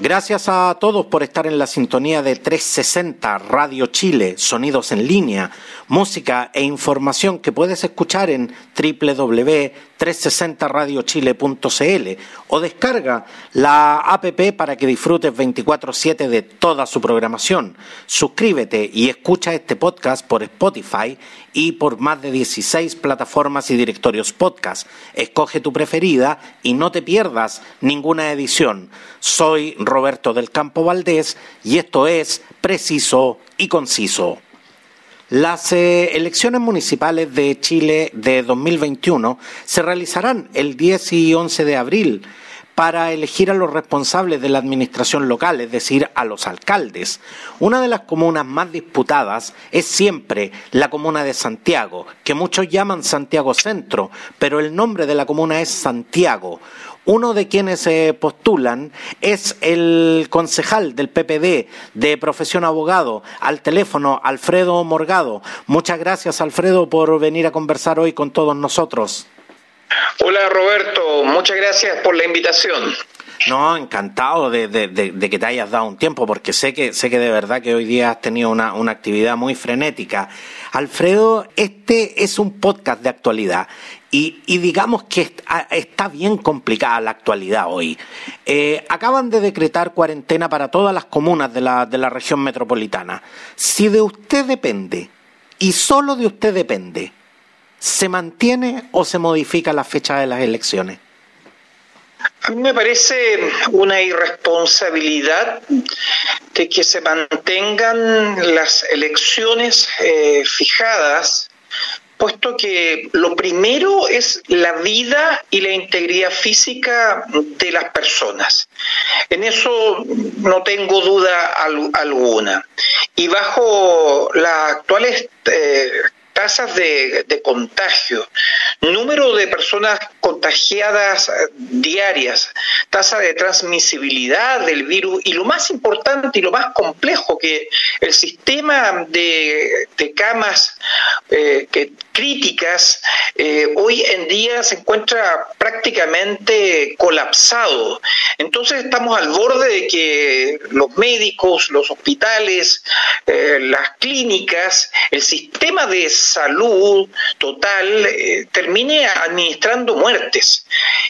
Gracias a todos por estar en la sintonía de 360 Radio Chile, sonidos en línea, música e información que puedes escuchar en www.360radiochile.cl o descarga la APP para que disfrutes 24/7 de toda su programación. Suscríbete y escucha este podcast por Spotify y por más de 16 plataformas y directorios podcast. Escoge tu preferida y no te pierdas ninguna edición. Soy Roberto del Campo Valdés y esto es Preciso y Conciso. Las eh, elecciones municipales de Chile de 2021 se realizarán el 10 y 11 de abril para elegir a los responsables de la administración local, es decir, a los alcaldes. Una de las comunas más disputadas es siempre la comuna de Santiago, que muchos llaman Santiago Centro, pero el nombre de la comuna es Santiago. Uno de quienes se postulan es el concejal del PPD de profesión abogado, al teléfono Alfredo Morgado. Muchas gracias Alfredo por venir a conversar hoy con todos nosotros. Hola Roberto, muchas gracias por la invitación. No, encantado de, que te hayas dado un tiempo, porque sé que, sé que de verdad que hoy día has tenido una, actividad muy frenética. Alfredo, este es un podcast de actualidad y, digamos que está, bien complicada la actualidad hoy. Eh, acaban de decretar cuarentena para todas las comunas de la, de la región metropolitana. Si de usted depende, y solo de usted depende, ¿se mantiene o se modifica la fecha de las elecciones? A mí me parece una irresponsabilidad de que se mantengan las elecciones eh, fijadas, puesto que lo primero es la vida y la integridad física de las personas. En eso no tengo duda alguna. Y bajo las actuales eh, tasas de, contagio, número de personas contagiadas eh, diarias, tasa de transmisibilidad del virus y lo más importante y lo más complejo que el sistema de, camas eh, críticas eh, hoy en día se encuentra prácticamente colapsado. Entonces estamos al borde de que los médicos, los hospitales, las clínicas, el sistema de salud total eh, termine administrando muertes.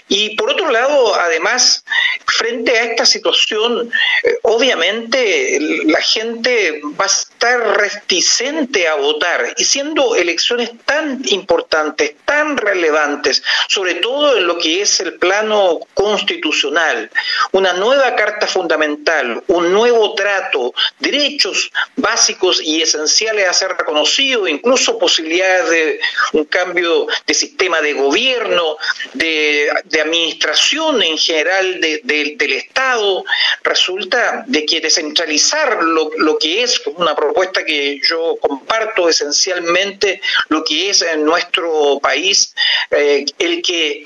Y por otro lado, además, frente a esta situación, eh, obviamente la gente va a estar reticente a votar y siendo elecciones tan importantes, tan relevantes, sobre todo en lo que es el plano constitucional, una nueva carta fundamental, un nuevo trato, derechos básicos y esenciales a ser reconocidos, incluso de un cambio de sistema de gobierno, de, administración en general del Estado, resulta de que descentralizar lo, lo que es una propuesta que yo comparto esencialmente, lo que es en nuestro país, eh, el que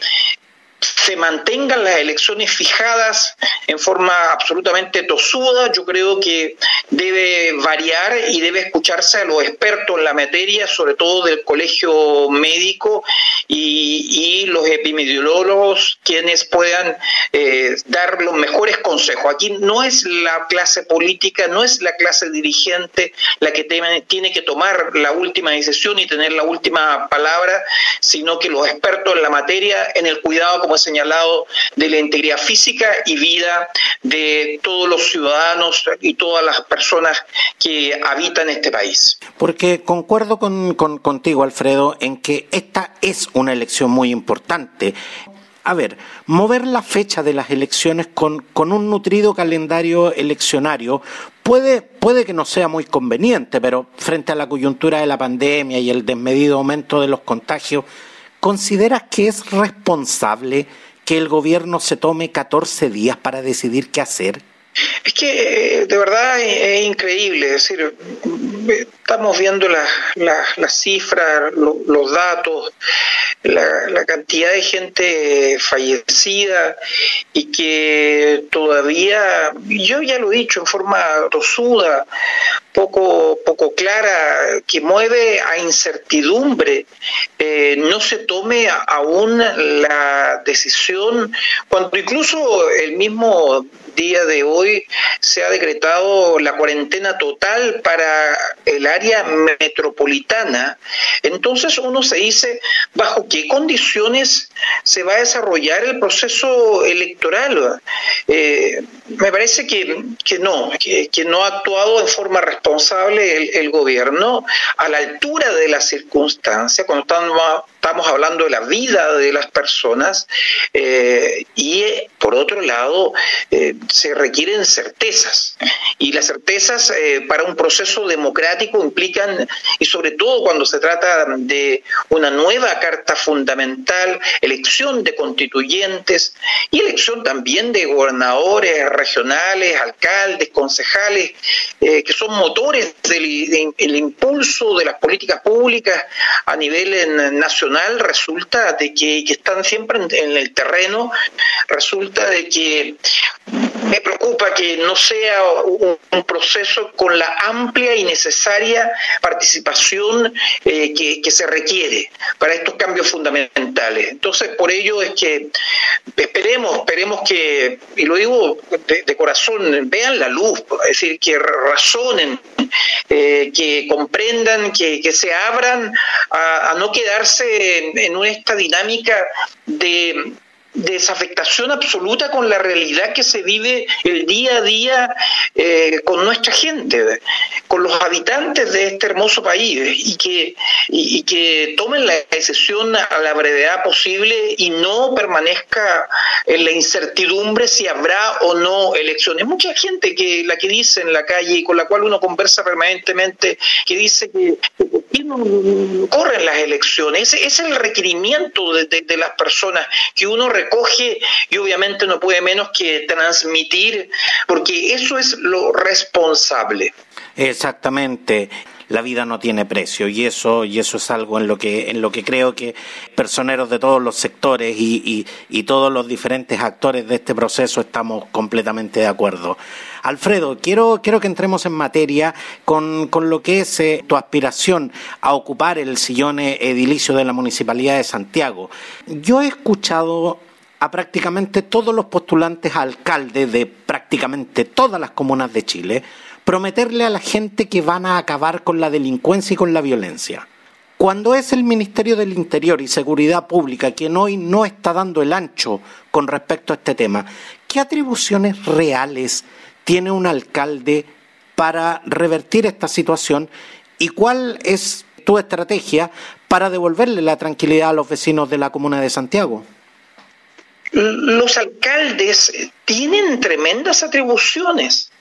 se mantengan las elecciones fijadas en forma absolutamente tosuda, yo creo que debe variar y debe escucharse a los expertos en la materia, sobre todo del colegio médico y, los epidemiólogos, quienes puedan eh, dar los mejores consejos. Aquí no es la clase política, no es la clase dirigente la que tiene que tomar la última decisión y tener la última palabra, sino que los expertos en la materia, en el cuidado, como he señalado, de la integridad física y vida de todos los ciudadanos y todas las personas que habitan este país. Porque concuerdo con, contigo, Alfredo, en que esta es una elección muy importante. A ver, mover la fecha de las elecciones con, con un nutrido calendario eleccionario puede, puede que no sea muy conveniente, pero frente a la coyuntura de la pandemia y el desmedido aumento de los contagios, ¿consideras que es responsable que el gobierno se tome 14 días para decidir qué hacer? Es que eh, de verdad es, increíble, es decir, estamos viendo las cifras, los datos, la, cantidad de gente fallecida y que todavía, yo ya lo he dicho en forma rosuda, poco, poco clara, que mueve a incertidumbre, eh, no se tome aún la decisión, cuando incluso el mismo día de hoy se ha decretado la cuarentena total para el área metropolitana, entonces uno se dice bajo qué condiciones se va a desarrollar el proceso electoral. Eh, me parece que, que no, que, no ha actuado en forma responsable el, gobierno a la altura de las circunstancias, cuando estamos, estamos hablando de la vida de las personas, eh, y por otro lado, eh, se requieren certezas. Y las certezas eh, para un proceso democrático implican, y sobre todo cuando se trata de una nueva carta fundamental, elección de constituyentes y elección también de gobernadores regionales, alcaldes, concejales, eh, que son motores del impulso de las políticas públicas a nivel nacional, resulta de que, están siempre en el terreno, resulta de que me preocupa que no sea un, proceso con la amplia y necesaria participación eh, que, se requiere para estos cambios fundamentales. Entonces, por ello es que esperemos, esperemos que, y lo digo de, corazón, vean la luz, es decir, que razonen, eh, que comprendan, que, se abran a, no quedarse en, esta dinámica de desafectación absoluta con la realidad que se vive el día a día eh, con nuestra gente, con los habitantes de este hermoso país y que, y, que tomen la decisión a la brevedad posible y no permanezca en la incertidumbre si habrá o no elecciones. Mucha gente que la que dice en la calle y con la cual uno conversa permanentemente, que dice que, no corren las elecciones. Es el requerimiento de, de las personas que uno recoge y obviamente no puede menos que transmitir, porque eso es lo responsable. Exactamente la vida no tiene precio y eso y eso es algo en lo que en lo que creo que personeros de todos los sectores y, y, todos los diferentes actores de este proceso estamos completamente de acuerdo. Alfredo, quiero, quiero que entremos en materia con, con lo que es eh, tu aspiración a ocupar el sillón edilicio de la Municipalidad de Santiago. Yo he escuchado a prácticamente todos los postulantes a alcalde de prácticamente todas las comunas de Chile prometerle a la gente que van a acabar con la delincuencia y con la violencia. Cuando es el Ministerio del Interior y Seguridad Pública quien hoy no está dando el ancho con respecto a este tema, ¿qué atribuciones reales tiene un alcalde para revertir esta situación y cuál es tu estrategia para devolverle la tranquilidad a los vecinos de la comuna de Santiago? Los alcaldes tienen tremendas atribuciones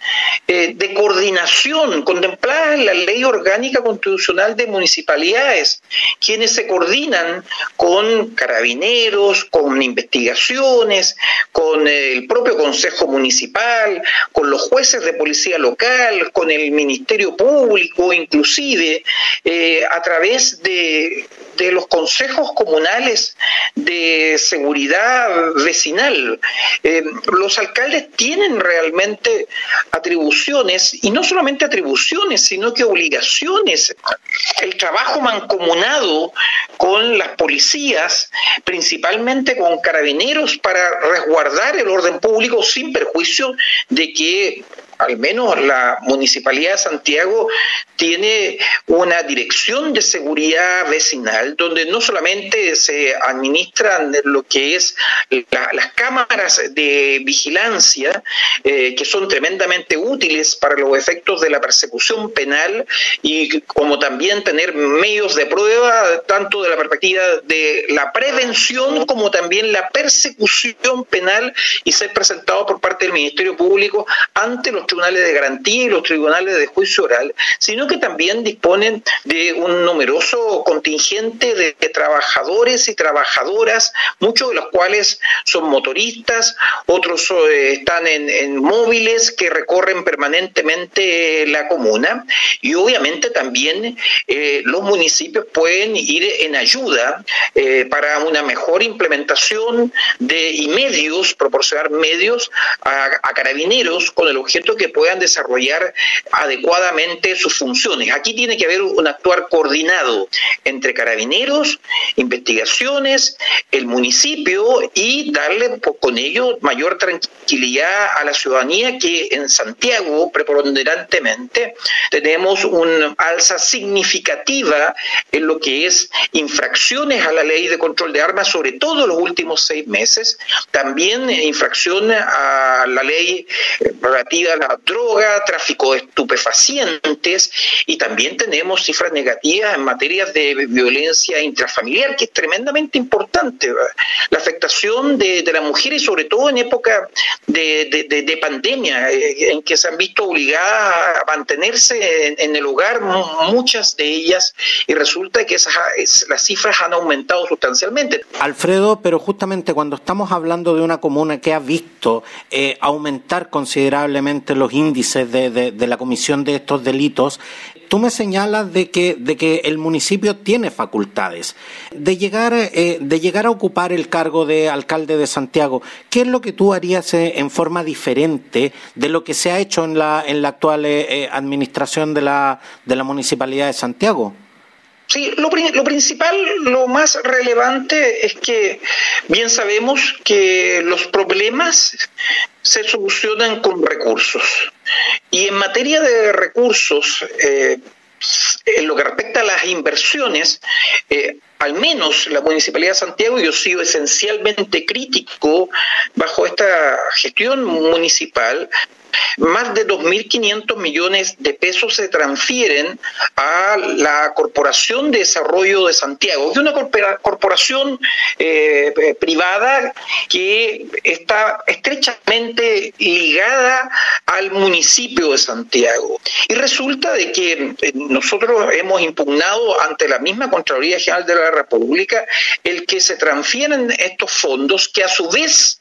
eh, de coordinación contempladas en la ley orgánica constitucional de municipalidades, quienes se coordinan con carabineros, con investigaciones, con el propio Consejo Municipal, con los jueces de policía local, con el Ministerio Público, inclusive eh, a través de, de los consejos comunales de seguridad vecinal. Eh, los alcaldes tienen realmente atribuciones, y no solamente atribuciones, sino que obligaciones. El trabajo mancomunado con las policías, principalmente con carabineros, para resguardar el orden público sin perjuicio de que al menos la Municipalidad de Santiago tiene una dirección de seguridad vecinal donde no solamente se administran lo que es las cámaras de vigilancia, eh, que son tremendamente útiles para los efectos de la persecución penal y como también tener medios de prueba, tanto de la perspectiva de la prevención como también la persecución penal y ser presentado por parte del Ministerio Público ante los tribunales de garantía y los tribunales de juicio oral, sino que también disponen de un numeroso contingente de, trabajadores y trabajadoras, muchos de los cuales son motoristas, otros eh, están en, móviles que recorren permanentemente la comuna. Y obviamente también eh, los municipios pueden ir en ayuda eh, para una mejor implementación de y medios, proporcionar medios a, a carabineros con el objeto que puedan desarrollar adecuadamente sus funciones. Aquí tiene que haber un actuar coordinado entre carabineros, investigaciones, el municipio y darle con ello mayor tranquilidad a la ciudadanía que en Santiago preponderantemente tenemos una alza significativa en lo que es infracciones a la ley de control de armas, sobre todo los últimos seis meses, también infracciones a la ley relativa a la droga, tráfico de estupefacientes y también tenemos cifras negativas en materia de violencia intrafamiliar, que es tremendamente importante. La afectación de, de la mujer y sobre todo en época de, de, pandemia, eh, en que se han visto obligadas a mantenerse en, el hogar, muchas de ellas, y resulta que esas, las cifras han aumentado sustancialmente. Alfredo, pero justamente cuando estamos hablando de una comuna que ha visto eh, aumentar considerablemente los índices de, la comisión de estos delitos, tú me señalas de que, de que el municipio tiene facultades de llegar, eh, de llegar a ocupar el cargo de alcalde de Santiago. ¿Qué es lo que tú harías eh, en forma diferente de lo que se ha hecho en la, en la actual eh, administración de la, de la municipalidad de Santiago? Sí, lo, lo, principal, lo más relevante es que bien sabemos que los problemas se solucionan con recursos. Y en materia de recursos, eh, en lo que respecta a las inversiones, eh, al menos la Municipalidad de Santiago, yo he sido esencialmente crítico bajo esta gestión municipal, más de 2.500 millones de pesos se transfieren a la Corporación de Desarrollo de Santiago, que es una corporación eh, privada que está estrechamente ligada al municipio de Santiago. Y resulta de que eh, nosotros hemos impugnado ante la misma Contraloría General de la República el que se transfieren estos fondos que a su vez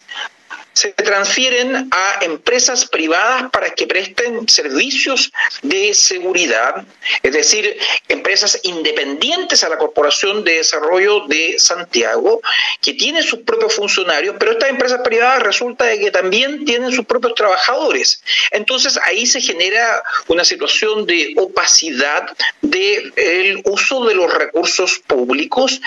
se transfieren a empresas privadas para que presten servicios de seguridad, es decir, empresas independientes a la Corporación de Desarrollo de Santiago, que tienen sus propios funcionarios, pero estas empresas privadas resulta de que también tienen sus propios trabajadores. Entonces ahí se genera una situación de opacidad del uso de los recursos públicos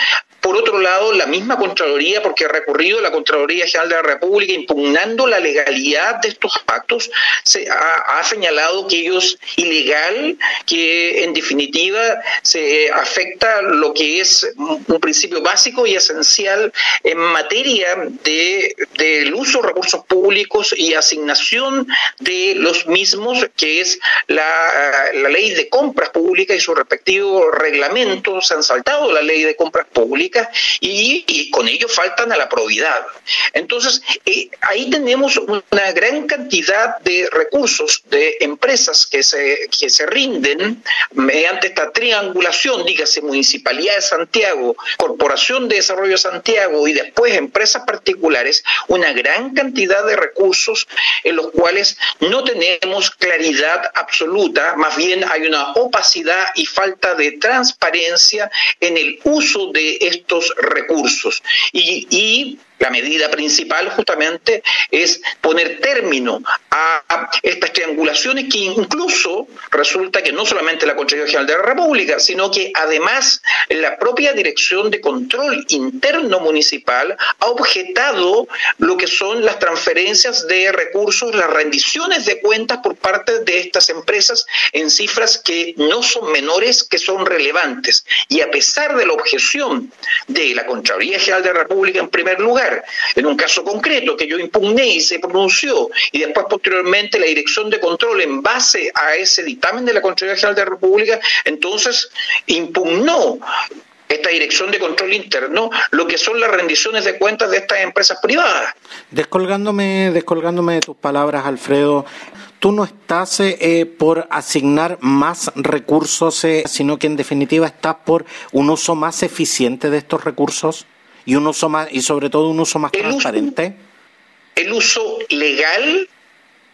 por otro lado, la misma Contraloría, porque ha recurrido la Contraloría General de la República impugnando la legalidad de estos actos, se ha, señalado que ellos ilegal, que en definitiva se afecta lo que es un principio básico y esencial en materia de, del uso de recursos públicos y asignación de los mismos, que es la ley de compras públicas y su respectivo reglamento. Se han saltado la ley de compras públicas y, con ello faltan a la probidad. Entonces, eh, ahí tenemos una gran cantidad de recursos de empresas que se, que se rinden mediante esta triangulación, dígase Municipalidad de Santiago, Corporación de Desarrollo de Santiago y después empresas particulares, una gran cantidad de recursos en los cuales no tenemos claridad absoluta, más bien hay una opacidad y falta de transparencia en el uso de estos estos recursos. Y, y la medida principal justamente es poner término a estas triangulaciones que incluso resulta que no solamente la Contraloría General de la República, sino que además la propia Dirección de Control Interno Municipal ha objetado lo que son las transferencias de recursos, las rendiciones de cuentas por parte de estas empresas en cifras que no son menores, que son relevantes. Y a pesar de la objeción de la Contraloría General de la República en primer lugar, en un caso concreto que yo impugné y se pronunció, y después posteriormente la Dirección de Control, en base a ese dictamen de la Contraloría General de la República, entonces impugnó esta dirección de control interno lo que son las rendiciones de cuentas de estas empresas privadas. Descolgándome, descolgándome de tus palabras, Alfredo, tú no estás eh, por asignar más recursos, sino que en definitiva estás por un uso más eficiente de estos recursos y un uso más y sobre todo un uso más transparente. el uso legal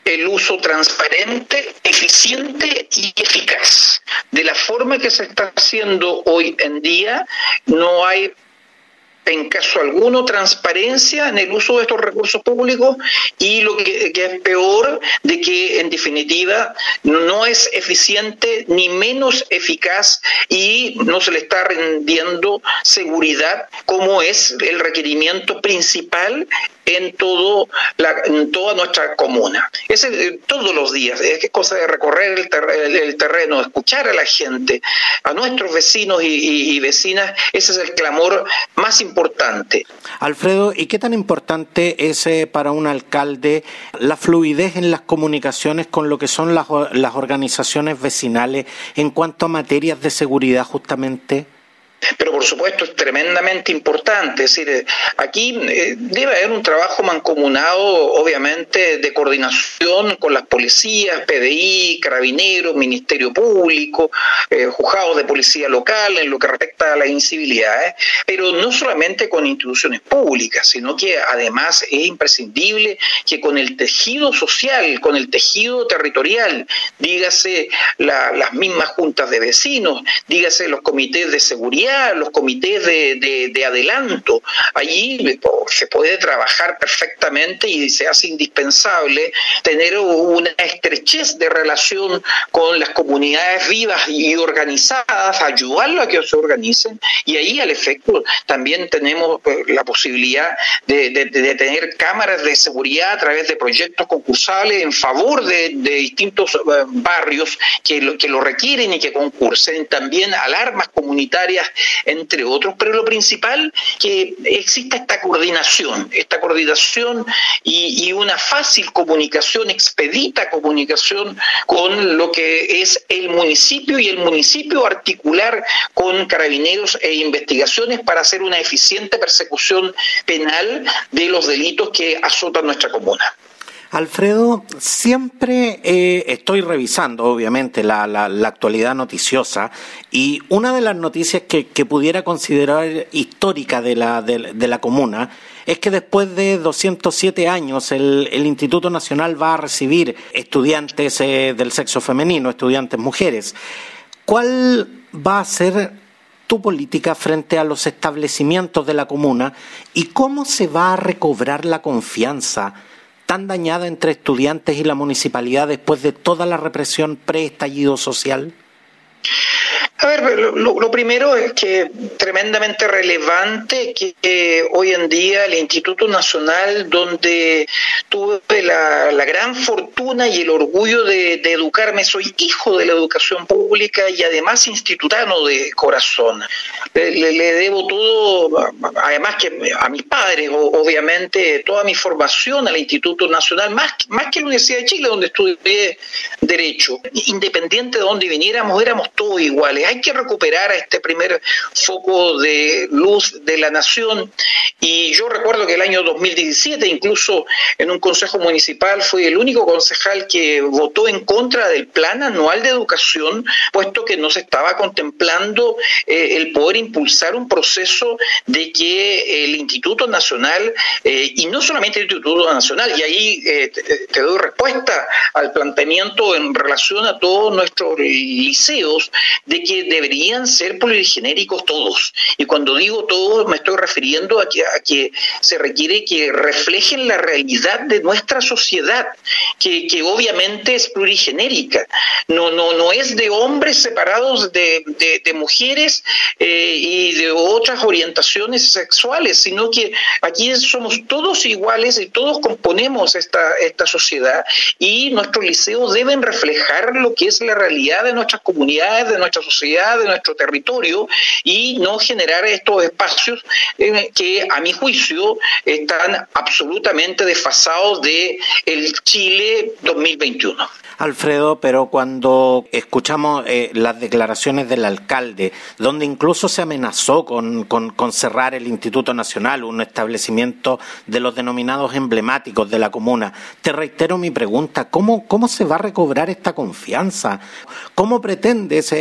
el uso transparente, eficiente y eficaz. De la forma que se está haciendo hoy en día, no hay en caso alguno transparencia en el uso de estos recursos públicos y lo que, es peor de que en definitiva no, es eficiente ni menos eficaz y no se le está rendiendo seguridad como es el requerimiento principal en todo la, en toda nuestra comuna. Es todos los días, es cosa de recorrer el, el, terreno, escuchar a la gente, a nuestros vecinos y, y, vecinas, ese es el clamor más importante. Alfredo, ¿y qué tan importante es eh, para un alcalde la fluidez en las comunicaciones con lo que son las, las organizaciones vecinales en cuanto a materias de seguridad justamente? Pero por supuesto es tremendamente importante. Es decir, eh, aquí eh, debe haber un trabajo mancomunado, obviamente, de coordinación con las policías, PDI, Carabineros, Ministerio Público, eh, juzgados de policía local en lo que respecta a las incivilidades, pero no solamente con instituciones públicas, sino que además es imprescindible que con el tejido social, con el tejido territorial, dígase las mismas juntas de vecinos, dígase los comités de seguridad, los comités de, adelanto. Allí se puede trabajar perfectamente y se hace indispensable tener una estrechez de relación con las comunidades vivas y organizadas, ayudarlo a que se organicen y ahí al efecto también tenemos pues, la posibilidad de, tener cámaras de seguridad a través de proyectos concursables en favor de, distintos eh, barrios que lo, que lo requieren y que concursen, también alarmas comunitarias entre otros, pero lo principal que exista esta coordinación, esta coordinación y, una fácil comunicación, expedita comunicación con lo que es el municipio y el municipio articular con carabineros e investigaciones para hacer una eficiente persecución penal de los delitos que azotan nuestra comuna. Alfredo, siempre eh, estoy revisando, obviamente, la, actualidad noticiosa y una de las noticias que, pudiera considerar histórica de la, de, la comuna es que después de 207 años el, Instituto Nacional va a recibir estudiantes eh, del sexo femenino, estudiantes mujeres. ¿Cuál va a ser tu política frente a los establecimientos de la comuna y cómo se va a recobrar la confianza? Tan dañada entre estudiantes y la municipalidad después de toda la represión pre-estallido social? A ver, lo, primero es que tremendamente relevante que, hoy en día el Instituto Nacional, donde tuve la, gran fortuna y el orgullo de, educarme, soy hijo de la educación pública y además institutano de corazón. Le, debo todo, además que a mis padres, obviamente, toda mi formación al Instituto Nacional, más, más que la Universidad de Chile, donde estudié Derecho. Independiente de dónde viniéramos, éramos todos iguales hay que recuperar a este primer foco de luz de la nación. Y yo recuerdo que el año 2017, incluso en un consejo municipal, fui el único concejal que votó en contra del plan anual de educación, puesto que no se estaba contemplando eh, el poder impulsar un proceso de que el Instituto Nacional, eh, y no solamente el Instituto Nacional, y ahí eh, te, doy respuesta al planteamiento en relación a todos nuestros liceos, de que deberían ser poligenéricos todos. Y cuando digo todos, me estoy refiriendo a que, se requiere que reflejen la realidad de nuestra sociedad, que, que obviamente es plurigenérica. No, no, no es de hombres separados de, de, mujeres eh, y de otras orientaciones sexuales, sino que aquí somos todos iguales y todos componemos esta, esta sociedad y nuestros liceos deben reflejar lo que es la realidad de nuestras comunidades, de nuestra sociedad de nuestro territorio y no generar estos espacios eh, que a mi juicio están absolutamente desfasados de el Chile 2021. Alfredo, pero cuando escuchamos eh, las declaraciones del alcalde, donde incluso se amenazó con, con, cerrar el Instituto Nacional, un establecimiento de los denominados emblemáticos de la comuna, te reitero mi pregunta, ¿cómo, cómo se va a recobrar esta confianza? ¿Cómo pretendes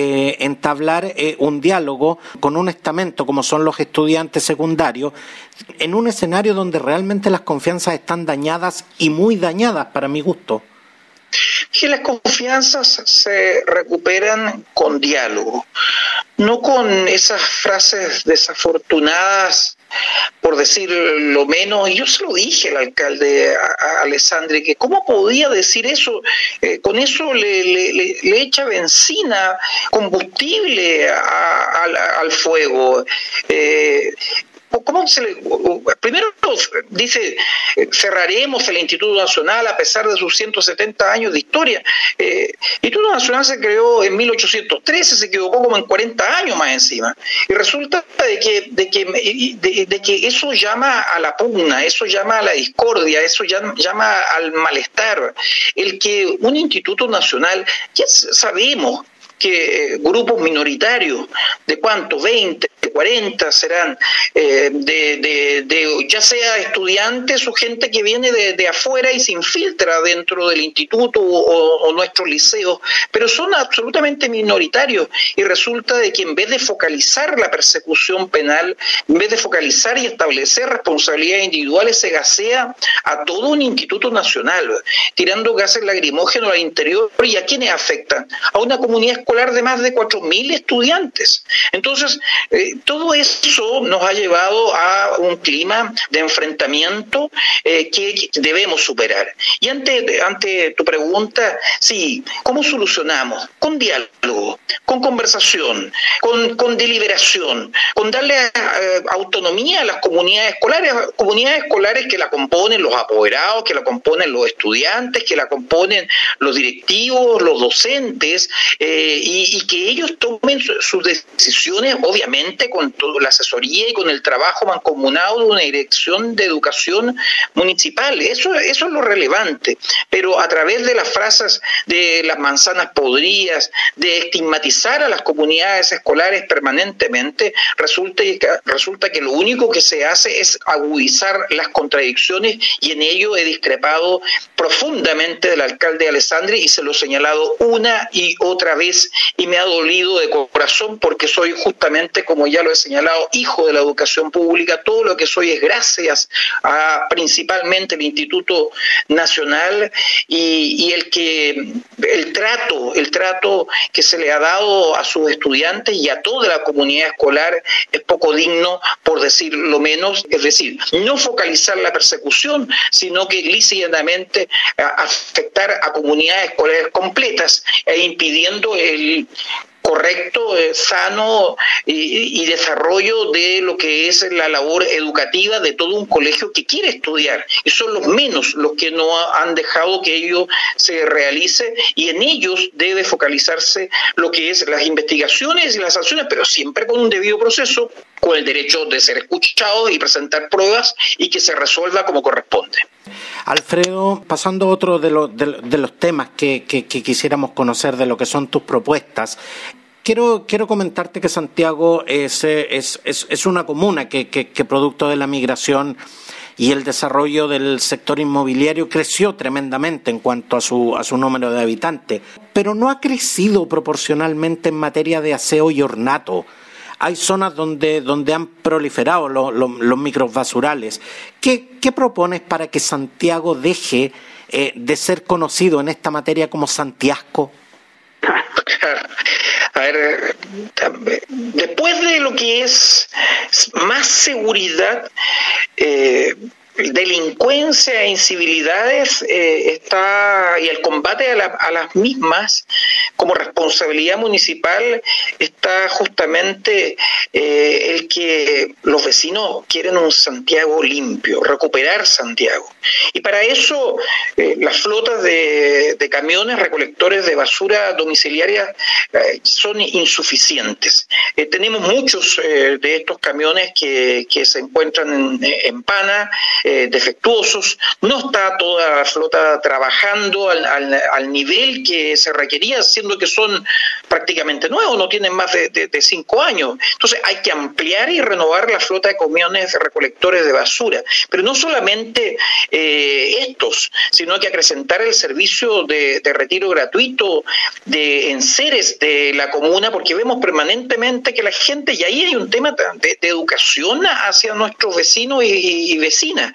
eh, entablar un diálogo con un estamento como son los estudiantes secundarios en un escenario donde realmente las confianzas están dañadas y muy dañadas para mi gusto? que las confianzas se recuperan con diálogo, no con esas frases desafortunadas, por decir lo menos. Yo se lo dije al alcalde a, Alessandri, que cómo podía decir eso, eh, con eso le, echa benzina, combustible al fuego. Eh, ¿Cómo se le, primero dice, cerraremos el Instituto Nacional a pesar de sus 170 años de historia. Eh, el Instituto Nacional se creó en 1813, se equivocó como en 40 años más encima. Y resulta de que, de que, de, que eso llama a la pugna, eso llama a la discordia, eso llama, llama al malestar. El que un Instituto Nacional, ya sabemos que eh, grupos minoritarios, ¿de cuánto? 20, 40 serán, eh, de, de, ya sea estudiantes o gente que viene de, afuera y se infiltra dentro del instituto o, nuestros liceos, pero son absolutamente minoritarios y resulta de que en vez de focalizar la persecución penal, en vez de focalizar y establecer responsabilidades individuales, se gasea a todo un instituto nacional, tirando gases lacrimógenos al interior y a quienes afectan, a una comunidad escolar de más de 4.000 estudiantes. Entonces, eh, todo eso nos ha llevado a un clima de enfrentamiento eh, que debemos superar. Y ante, ante tu pregunta, sí, ¿cómo solucionamos? Con diálogo, con conversación, con, con deliberación, con darle eh, autonomía a las comunidades escolares, comunidades escolares que la componen los apoderados, que la componen los estudiantes, que la componen los directivos, los docentes, y, y que ellos tomen sus decisiones, obviamente, con toda la asesoría y con el trabajo mancomunado de una dirección de educación municipal. Eso, eso es lo relevante. Pero a través de las frases de las manzanas podridas, de estigmatizar a las comunidades escolares permanentemente, resulta, resulta que lo único que se hace es agudizar las contradicciones y en ello he discrepado profundamente del alcalde Alessandri y se lo he señalado una y otra vez y me ha dolido de corazón porque soy justamente, como ya lo he señalado, hijo de la educación pública. Todo lo que soy es gracias a principalmente el Instituto Nacional y, el que el trato, el trato que se le ha dado a sus estudiantes y a toda la comunidad escolar es poco digno, por decir lo menos. Es decir, no focalizar la persecución, sino que lícitamente afectar a comunidades escolares completas e impidiendo el correcto, eh, sano y, desarrollo de lo que es la labor educativa de todo un colegio que quiere estudiar. Y son los menos los que no han dejado que ello se realice y en ellos debe focalizarse lo que es las investigaciones y las acciones, pero siempre con un debido proceso, con el derecho de ser escuchados y presentar pruebas y que se resuelva como corresponde. Alfredo, pasando a otro de, de, los temas que, quisiéramos conocer de lo que son tus propuestas, quiero, quiero comentarte que Santiago es, es, es, una comuna que, que, producto de la migración y el desarrollo del sector inmobiliario creció tremendamente en cuanto a su, a su número de habitantes, pero no ha crecido proporcionalmente en materia de aseo y ornato hay zonas donde, donde han proliferado los, los, microbasurales. ¿Qué, ¿Qué, propones para que Santiago deje eh, de ser conocido en esta materia como Santiago? A ver, después de lo que es más seguridad, eh, delincuencia e incivilidades eh, está y el combate a, las mismas como responsabilidad municipal está justamente eh, el que los vecinos quieren un Santiago limpio, recuperar Santiago. Y para eso eh, las flotas de, camiones recolectores de basura domiciliaria son insuficientes. tenemos muchos de estos camiones que, se encuentran en, en Pana, defectuosos, no está toda la flota trabajando al, nivel que se requería, siendo que son prácticamente nuevos, no tienen más de, cinco años. Entonces hay que ampliar y renovar la flota de camiones recolectores de basura, pero no solamente estos, sino que acrecentar el servicio de, de retiro gratuito de enseres de la comuna, porque vemos permanentemente que la gente, y ahí hay un tema de, educación hacia nuestros vecinos y, vecinas,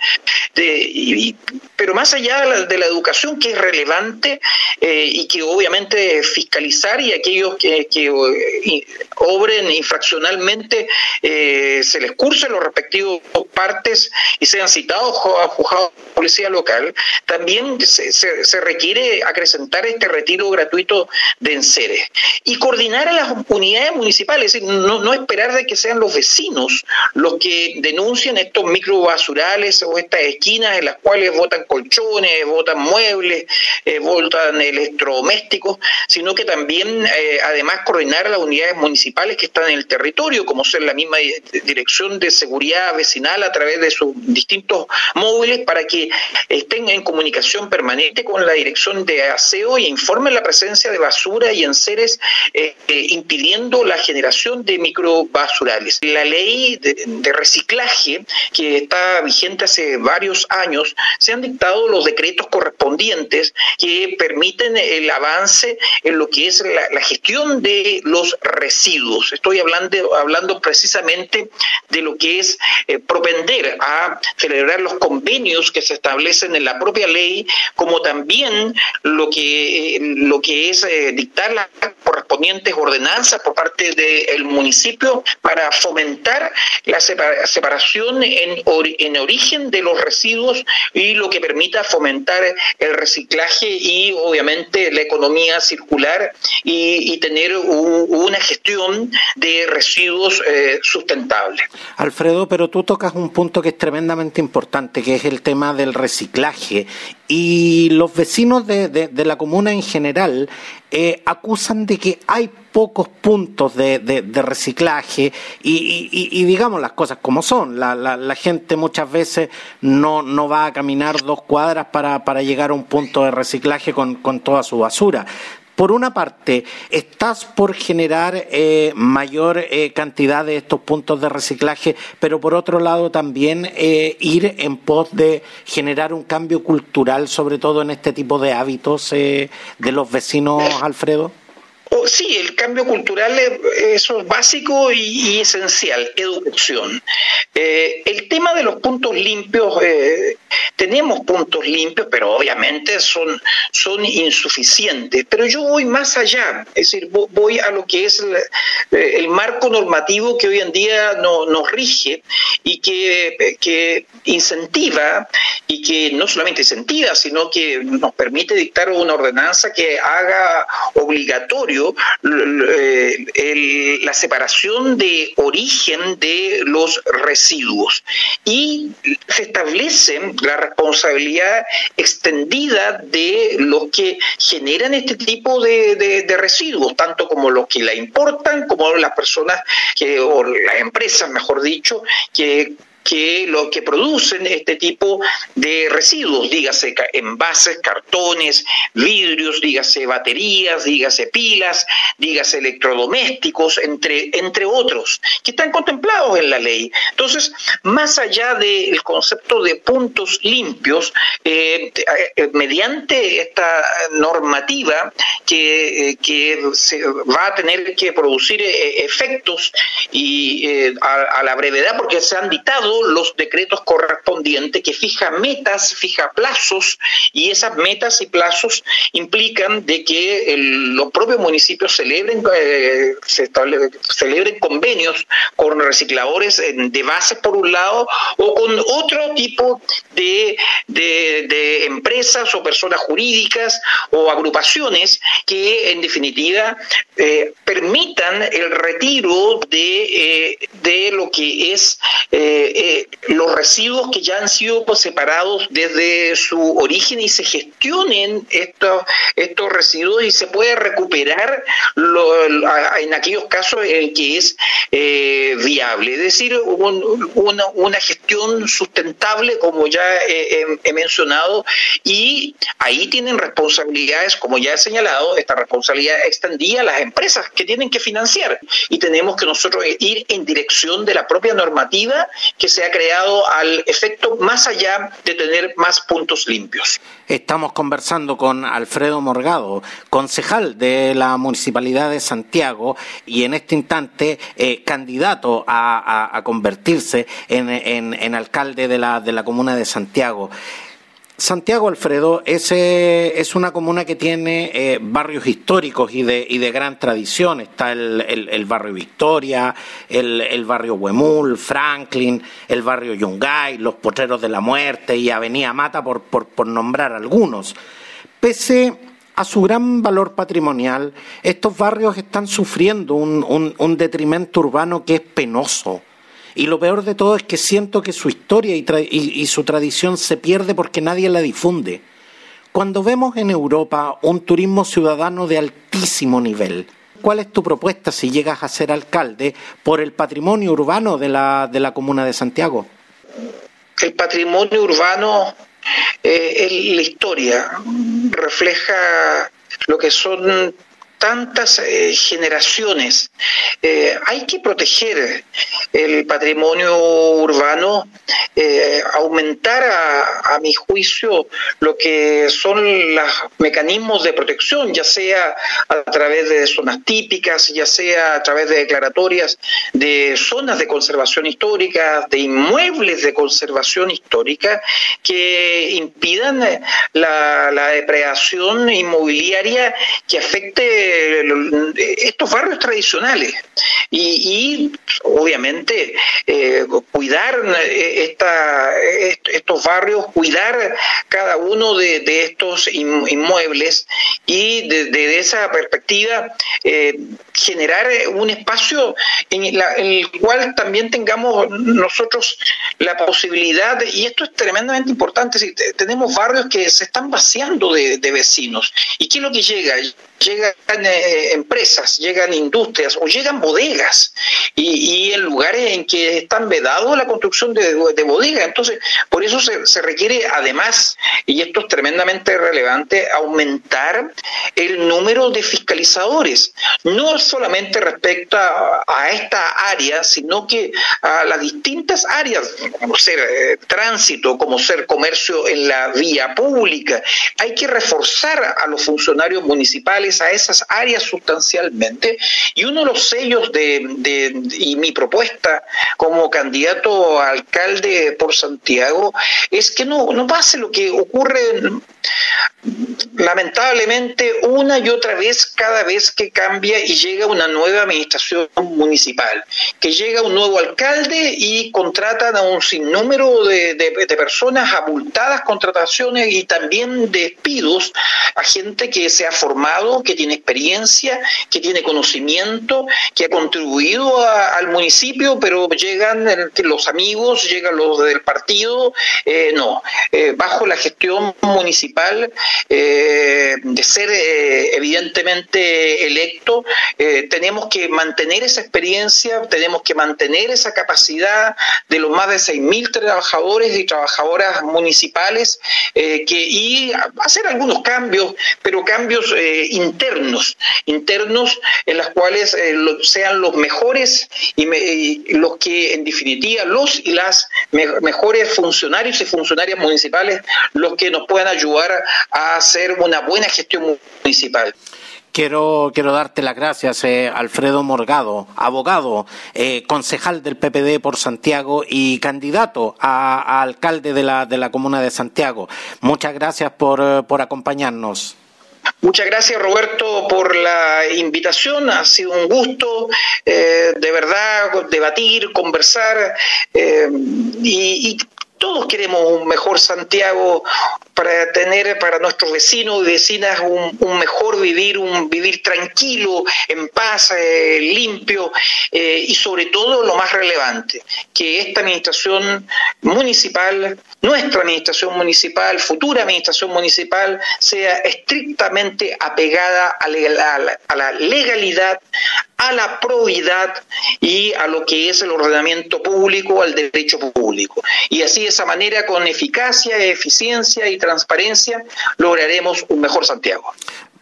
pero más allá de la, educación que es relevante eh, y que obviamente fiscalizar y aquellos que, eh, obren infraccionalmente eh, se les cursen los respectivos partes y sean citados a juzgados de policía local, también se, se requiere acrecentar este retiro gratuito de enseres y coordinar a las unidades municipales, no, no esperar de que sean los vecinos los que denuncien estos microbasurales o estas esquinas en las cuales votan colchones, votan muebles, eh, votan electrodomésticos, sino que también eh, además coordinar las unidades municipales que están en el territorio, como ser la misma dirección de seguridad vecinal a través de sus distintos móviles para que estén en comunicación permanente con la dirección de aseo y informen la presencia de basura y enseres eh, eh, impidiendo la generación de microbasurales. La ley de, reciclaje que está vigente hace varios años, se han dictado los decretos correspondientes que permiten el avance en lo que es la, gestión de los residuos. Estoy hablando, hablando precisamente de lo que es eh, propender a celebrar los convenios que se establecen en la propia ley, como también lo que, lo que es dictar las correspondientes ordenanzas por parte del municipio para fomentar la separación en origen de los residuos y lo que permita fomentar el reciclaje y obviamente la economía circular y, tener una gestión de residuos eh, sustentable. Alfredo, pero tú tocas un punto que es tremendamente importante, que es el tema del reciclaje. Y los vecinos de, de la comuna en general eh, acusan de que hay pocos puntos de, reciclaje y, digamos las cosas como son. La, gente muchas veces no, no, va a caminar dos cuadras para, para llegar a un punto de reciclaje con, con toda su basura por una parte, estás por generar eh, mayor eh, cantidad de estos puntos de reciclaje, pero por otro lado también ir en pos de generar un cambio cultural, sobre todo en este tipo de hábitos de los vecinos, Alfredo. Oh, sí, el cambio cultural eso es básico y, esencial, educación. Eh, el tema de los puntos limpios, eh, tenemos puntos limpios, pero obviamente son, insuficientes. Pero yo voy más allá, es decir, voy a lo que es el, eh, marco normativo que hoy en día nos rige y que incentiva y que no solamente incentiva, sino que nos permite dictar una ordenanza que haga obligatorio la separación de origen de los residuos. Y se establece la responsabilidad extendida de los que generan este tipo de, residuos, tanto como los que la importan, como las personas que, o las empresas, mejor dicho, que que lo que producen este tipo de residuos, dígase envases, cartones, vidrios, dígase baterías, dígase pilas, dígase electrodomésticos, entre, entre otros, que están contemplados en la ley. Entonces, más allá del concepto de puntos limpios, eh, eh, mediante esta normativa que, que, se va a tener que producir eh, efectos y a, a la brevedad, porque se han dictado los decretos correspondientes que fija metas, fija plazos y esas metas y plazos implican de que los propios municipios celebren, eh, celebren convenios con recicladores de base por un lado o con otro tipo de, empresas o personas jurídicas o agrupaciones que en definitiva eh, permitan el retiro de, eh, de lo que es eh, los residuos que ya han sido separados desde su origen y se gestionen estos, estos residuos y se puede recuperar en aquellos casos en que es eh, viable. Es decir, una, gestión sustentable, como ya he, mencionado, y ahí tienen responsabilidades, como ya he señalado, esta responsabilidad extendida a las empresas que tienen que financiar y tenemos que nosotros ir en dirección de la propia normativa que se ha creado al efecto más allá de tener más puntos limpios. Estamos conversando con Alfredo Morgado, concejal de la Municipalidad de Santiago y en este instante eh, candidato a, convertirse en, alcalde de la, de la comuna de Santiago. Santiago Alfredo es, es una comuna que tiene eh, barrios históricos y de, y de gran tradición. Está el, barrio Victoria, el, barrio Huemul, Franklin, el barrio Yungay, los Potreros de la Muerte y Avenida Mata, por, por, nombrar algunos. Pese a su gran valor patrimonial, estos barrios están sufriendo un detrimento urbano que es penoso y lo peor de todo es que siento que su historia y, su tradición se pierde porque nadie la difunde. Cuando vemos en Europa un turismo ciudadano de altísimo nivel, ¿cuál es tu propuesta si llegas a ser alcalde por el patrimonio urbano de la, de la comuna de Santiago? El patrimonio urbano eh, es la historia, refleja lo que son tantas eh, generaciones. Eh, hay que proteger el patrimonio urbano, eh, aumentar a, mi juicio lo que son los mecanismos de protección, ya sea a través de zonas típicas, ya sea a través de declaratorias de zonas de conservación histórica, de inmuebles de conservación histórica, que impidan la, la depredación inmobiliaria que afecte estos barrios tradicionales. Y, obviamente eh, cuidar estos barrios, cuidar cada uno de, estos inmuebles y desde esa perspectiva eh, generar un espacio en, el cual también tengamos nosotros la posibilidad, y esto es tremendamente importante, si tenemos barrios que se están vaciando de, de vecinos. ¿Y qué es lo que llega? Llegan eh, empresas, llegan industrias o llegan bodegas y, en lugares en que están vedados la construcción de, bodegas. Entonces, por eso se, requiere además, y esto es tremendamente relevante, aumentar el número de fiscalizadores, no solamente respecto a, esta área, sino que a las distintas áreas, como ser eh, tránsito, como ser comercio en la vía pública. Hay que reforzar a los funcionarios municipales a esas áreas sustancialmente y uno de los sellos de, mi propuesta como candidato a alcalde por Santiago es que no, no pase lo que ocurre lamentablemente una y otra vez cada vez que cambia y llega una nueva administración municipal, que llega un nuevo alcalde y contratan a un sinnúmero de, de, personas abultadas contrataciones y también despidos a gente que se ha formado, que tiene experiencia, que tiene conocimiento, que ha contribuido al municipio, pero llegan los amigos, llegan los del partido, eh, no, eh, bajo la gestión municipal eh, de ser evidentemente electo, tenemos que mantener esa experiencia, tenemos que mantener esa capacidad de los más de 6.000 trabajadores y trabajadoras municipales que, y hacer algunos cambios, pero cambios internos, internos en los cuales sean los mejores y, los que en definitiva los y las mejores funcionarios y funcionarias municipales los que nos puedan ayudar a hacer una buena gestión municipal. Quiero, quiero darte las gracias, eh, Alfredo Morgado, abogado, eh, concejal del PPD por Santiago y candidato a, alcalde de la, de la comuna de Santiago. Muchas gracias por, eh, por acompañarnos. Muchas gracias Roberto por la invitación, ha sido un gusto de verdad debatir, conversar y, y Todos queremos un mejor Santiago para tener para nuestros vecinos y vecinas un, mejor vivir, un vivir tranquilo, en paz, eh, limpio eh, y sobre todo lo más relevante, que esta administración municipal, nuestra administración municipal, futura administración municipal, sea estrictamente apegada a la legalidad, a la probidad y a lo que es el ordenamiento público, al derecho público. Y así de esa manera, con eficacia, eficiencia y transparencia, lograremos un mejor Santiago.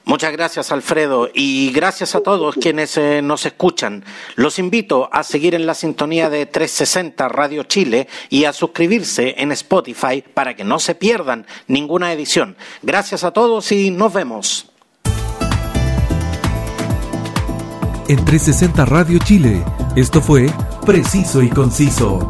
Muchas gracias, Alfredo, y gracias a todos quienes eh, nos escuchan. Los invito a seguir en la sintonía de 360 Radio Chile y a suscribirse en Spotify para que no se pierdan ninguna edición. Gracias a todos y nos vemos. En 360 Radio Chile, esto fue Preciso y Conciso.